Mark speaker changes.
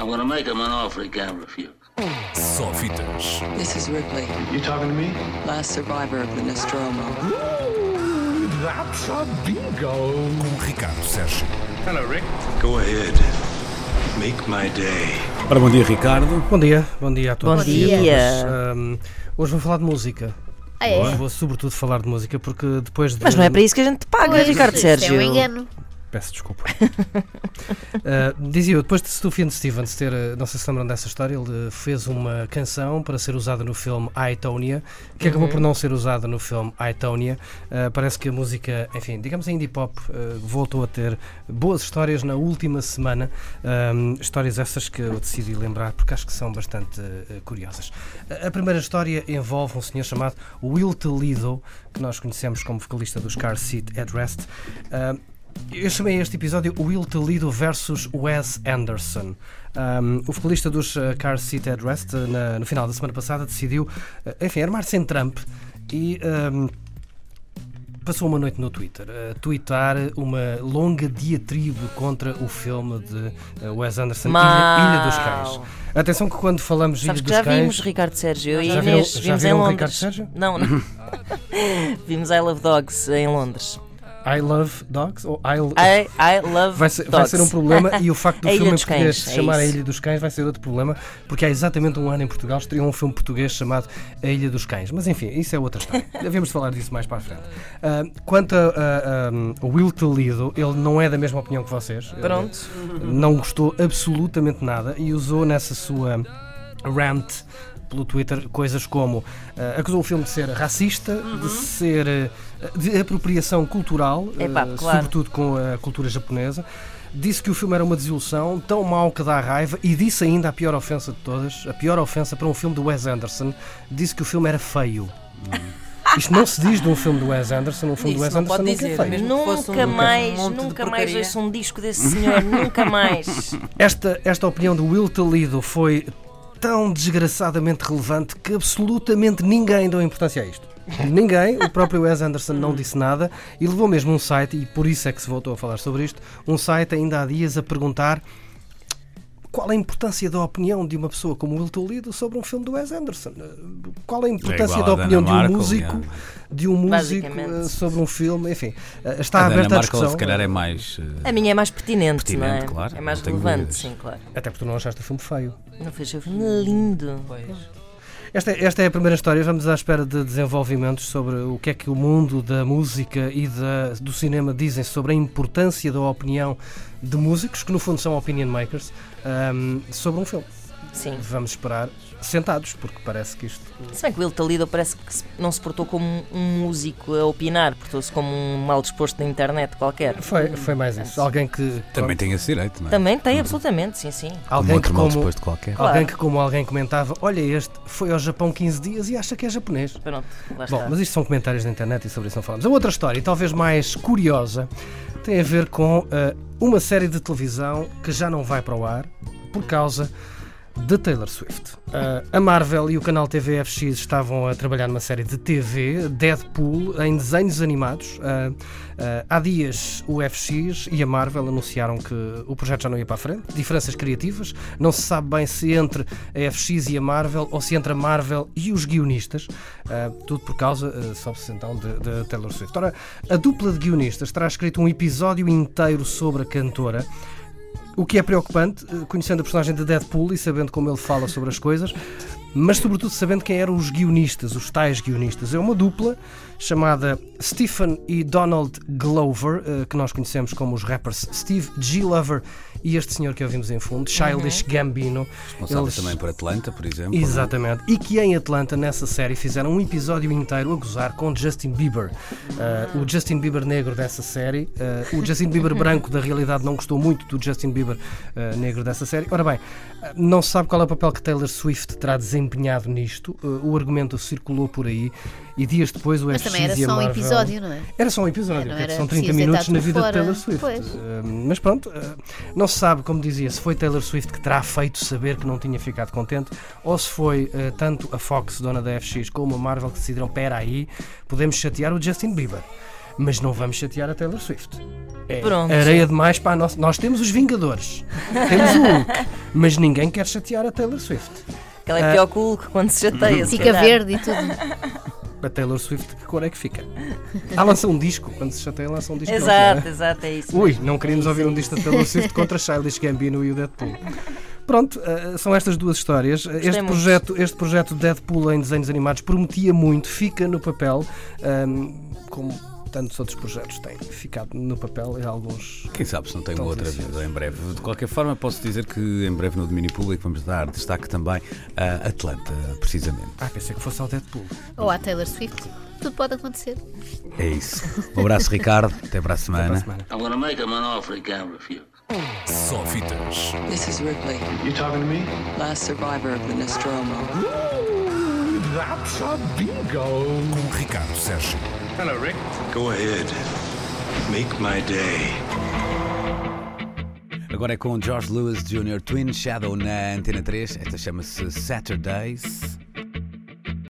Speaker 1: I'm gonna make him an offer he can't refuse.
Speaker 2: Só fitas.
Speaker 3: This is Ripley,
Speaker 4: You talking to me?
Speaker 3: last survivor of the Nostromo.
Speaker 4: That's a bingo.
Speaker 2: Com Ricardo Sérgio.
Speaker 4: Hello, Rick. Go ahead. Make my day.
Speaker 5: Ora, bom dia, Ricardo.
Speaker 6: Bom dia, bom dia a todos.
Speaker 7: Bom
Speaker 6: a
Speaker 7: dia.
Speaker 6: todas. Ahm, hoje vou falar de música.
Speaker 7: Ah, é?
Speaker 6: Hoje vou sobretudo falar de música porque depois de.
Speaker 7: Mas não é para isso que a gente te paga,
Speaker 8: Pois,
Speaker 7: Ricardo
Speaker 8: isso é
Speaker 7: Sérgio.
Speaker 8: um engano.
Speaker 6: Peço desculpa. Ah, dizia eu, depois de Sufjan Stevens ter, ah, não sei se lembram dessa história, ele ah, fez uma canção para ser usada no filme I, Tonya, que acabou por não ser usada no filme I, Tonya. Ah, parece que a música, enfim, digamos a indie pop, ah, voltou a ter boas histórias na última semana. Ahm, histórias essas que eu decidi lembrar porque acho que são bastante ah, curiosas. A- primeira história envolve um senhor chamado Will Toledo, que nós conhecemos como vocalista dos Car Seat Headrest. Ah, eu chamei este episódio Will Toledo versus Wes Anderson. Um, o vocalista dos uh, Car Seat Headrest, uh, na- no final da semana passada, decidiu, uh, enfim, armar-se em Trump e um, passou uma noite no Twitter a tweetar uma longa diatribe contra o filme de Wes Anderson, Ilha. Ilha dos Cães. Atenção que quando falamos
Speaker 7: Sabes
Speaker 6: Ilha
Speaker 7: que
Speaker 6: dos
Speaker 7: já
Speaker 6: Cães...
Speaker 7: vimos Ricardo Sérgio eu e
Speaker 6: viram-
Speaker 7: Inês, vimos em Londres.
Speaker 6: Ricardo Sérgio?
Speaker 7: Não, não. vimos I Love Dogs em Londres.
Speaker 6: I Love Dogs? Ou I,
Speaker 7: I, I Love
Speaker 6: Vai ser,
Speaker 7: Dogs.
Speaker 6: vai ser um problema e o facto do
Speaker 7: A Ilha
Speaker 6: filme em português se
Speaker 7: é
Speaker 6: chamar A
Speaker 7: isso.
Speaker 6: Ilha dos Cães vai ser outro problema, porque há exatamente um ano em Portugal estreou um filme português chamado A Ilha dos Cães. Mas enfim, isso é outra história. Devemos falar disso mais para a frente. Ah, quanto a, a- a- o Will Toledo, ele não é da mesma opinião que vocês.
Speaker 7: Pronto.
Speaker 6: Não gostou absolutamente nada e usou nessa sua rant pelo Twitter coisas como ah, acusou o filme de ser racista, de ser ah, de apropriação cultural,
Speaker 7: Epá,
Speaker 6: ah,
Speaker 7: claro.
Speaker 6: sobretudo com a cultura japonesa. Disse que o filme era uma desilusão, tão mau que dá raiva, e disse ainda a pior ofensa de todas, a pior ofensa para um filme do Wes Anderson, disse que o filme era feio. Isto não se diz de um filme do Wes Anderson, um filme do
Speaker 9: Isso
Speaker 6: Wes
Speaker 9: não
Speaker 6: Anderson
Speaker 9: pode
Speaker 6: nunca é
Speaker 9: dizer, fosse um-
Speaker 7: Nunca mais,
Speaker 9: um de
Speaker 7: nunca mais ouço um disco desse senhor, nunca mais.
Speaker 6: Esta, esta opinião do Will Toledo foi tão desgraçadamente relevante que absolutamente ninguém deu importância a isto. Ninguém, o próprio Wes Anderson não disse nada e levou mesmo um site, e por isso é que se voltou a falar sobre isto, um site ainda há dias a perguntar qual a importância da opinião de uma pessoa como Will Toledo sobre um filme do Wes Anderson. Qual a importância
Speaker 5: igual
Speaker 6: da
Speaker 5: a
Speaker 6: opinião de um músico, de um músico eh, sobre um filme, enfim, eh, está
Speaker 5: a Dana
Speaker 6: aberta a
Speaker 5: Markle,
Speaker 6: discussão.
Speaker 5: se calhar, é mais. eh,
Speaker 7: A minha é mais pertinente,
Speaker 5: Pertinente,
Speaker 7: não é?
Speaker 5: claro,
Speaker 7: é mais relevante,
Speaker 5: dúvidas.
Speaker 7: sim, claro.
Speaker 6: Até porque tu não achaste o filme feio.
Speaker 7: Não fez o filme lindo.
Speaker 6: Esta, esta é a primeira história. Vamos à espera de desenvolvimentos sobre o que é que o mundo da música e da, do cinema dizem sobre a importância da opinião de músicos, que no fundo são opinion makers, ahm, sobre um filme.
Speaker 7: Sim.
Speaker 6: Vamos esperar sentados, porque parece que isto.
Speaker 7: Se bem que o Will Toledo parece que não se portou como um músico a opinar, portou-se como um mal disposto na internet qualquer.
Speaker 6: Foi, foi mais isso. Alguém que.
Speaker 5: Também tem esse direito, não é?
Speaker 7: Também tem, absolutamente, sim, sim.
Speaker 5: Como
Speaker 6: Alguém que
Speaker 5: outro mal
Speaker 6: como,
Speaker 5: disposto qualquer.
Speaker 7: Claro.
Speaker 6: alguém que, como alguém comentava, olha este, foi ao Japão 15 dias e acha que é japonês.
Speaker 7: Pronto, lá
Speaker 6: Bom,
Speaker 7: está.
Speaker 6: mas isto são comentários da internet e sobre isso não falamos. A outra história, e talvez mais curiosa, tem a ver com eh, uma série de televisão que já não vai para o ar por causa de Taylor Swift. Eh, a Marvel e o canal TVFX estavam a trabalhar numa série de TV, Deadpool, em desenhos animados. Eh, eh, há dias o FX e a Marvel anunciaram que o projeto já não ia para a frente. Diferenças criativas. Não se sabe bem se entre a FX e a Marvel ou se entre a Marvel e os guionistas. Tudo por causa, uh, sabe-se então, de, de Taylor Swift. Ora, a dupla de guionistas terá escrito um episódio inteiro sobre a cantora. O que é preocupante, eh, conhecendo a personagem de Deadpool e sabendo como ele fala sobre as coisas, mas sobretudo sabendo quem eram os guionistas, os tais guionistas. É uma dupla chamada Stephen e Donald Glover, eh, que nós conhecemos como os rappers Steve G. Lover e este senhor que ouvimos em fundo, Childish Gambino.
Speaker 5: Responsável
Speaker 6: Eles-
Speaker 5: também por Atlanta, por exemplo. é?
Speaker 6: Exatamente. E que em Atlanta, nessa série, fizeram um episódio inteiro a gozar com Justin Bieber. Uh, o Justin Bieber negro dessa série. uh, o Justin Bieber branco, da realidade, não gostou muito do Justin Bieber uh, negro dessa série. Ora bem, não se sabe qual é o papel que Taylor Swift terá desempenhado nisto. Uh, o argumento circulou por aí. E dias depois o
Speaker 8: Mas
Speaker 6: FX
Speaker 8: também era só um
Speaker 6: Marvel...
Speaker 8: episódio, não é?
Speaker 6: Era só um episódio, são 30
Speaker 8: preciso
Speaker 6: minutos na vida de
Speaker 8: fora.
Speaker 6: Taylor Swift. Uh, mas pronto, uh, não se sabe, como dizia, se foi Taylor Swift que terá feito saber que não tinha ficado contente ou se foi uh, tanto a Fox, dona da FX, como a Marvel que decidiram: pera aí, podemos chatear o Justin Bieber. Mas não vamos chatear a Taylor Swift. É
Speaker 7: Pronto.
Speaker 6: areia demais para a nossa. Nós temos os Vingadores, temos o Hulk, mas ninguém quer chatear a Taylor Swift.
Speaker 7: Ela é pior que o Hulk quando se chateia. se
Speaker 8: Fica
Speaker 7: calhar.
Speaker 8: verde e tudo.
Speaker 6: A Taylor Swift, que cor é que fica? Ah, lança um disco. Quando se chateia, lança um disco.
Speaker 7: Exato,
Speaker 6: não
Speaker 7: exato, é isso.
Speaker 6: Ui, não queríamos
Speaker 7: É
Speaker 6: ouvir um disco da Taylor Swift contra Childish Gambino e o Deadpool. Pronto, eh, são estas duas histórias. Este
Speaker 7: muito.
Speaker 6: projeto, este projeto Deadpool em desenhos animados prometia muito, fica no papel, ahm, como tantos outros projetos têm ficado no papel e alguns.
Speaker 5: Quem sabe se não tem uma
Speaker 6: Tão
Speaker 5: outra vida em breve. De qualquer forma, posso dizer que em breve no domínio público vamos dar destaque também a Atlanta, precisamente.
Speaker 6: Ah, pensei que fosse ao Deadpool.
Speaker 8: Ou à Taylor Swift. Tudo pode acontecer.
Speaker 5: É isso. Um abraço, Ricardo. Até para a
Speaker 6: Para a
Speaker 5: semana.
Speaker 1: I'm gonna make refuse.
Speaker 2: Só fitas.
Speaker 3: This is Ripley,
Speaker 4: You talking to me?
Speaker 3: last survivor of the Nostromo.
Speaker 2: Com Ricardo Sérgio.
Speaker 4: Go ahead. Make my day.
Speaker 5: Agora é com George Lewis Jr. Twin Shadow na Antena 3. Esta chama-se Saturdays.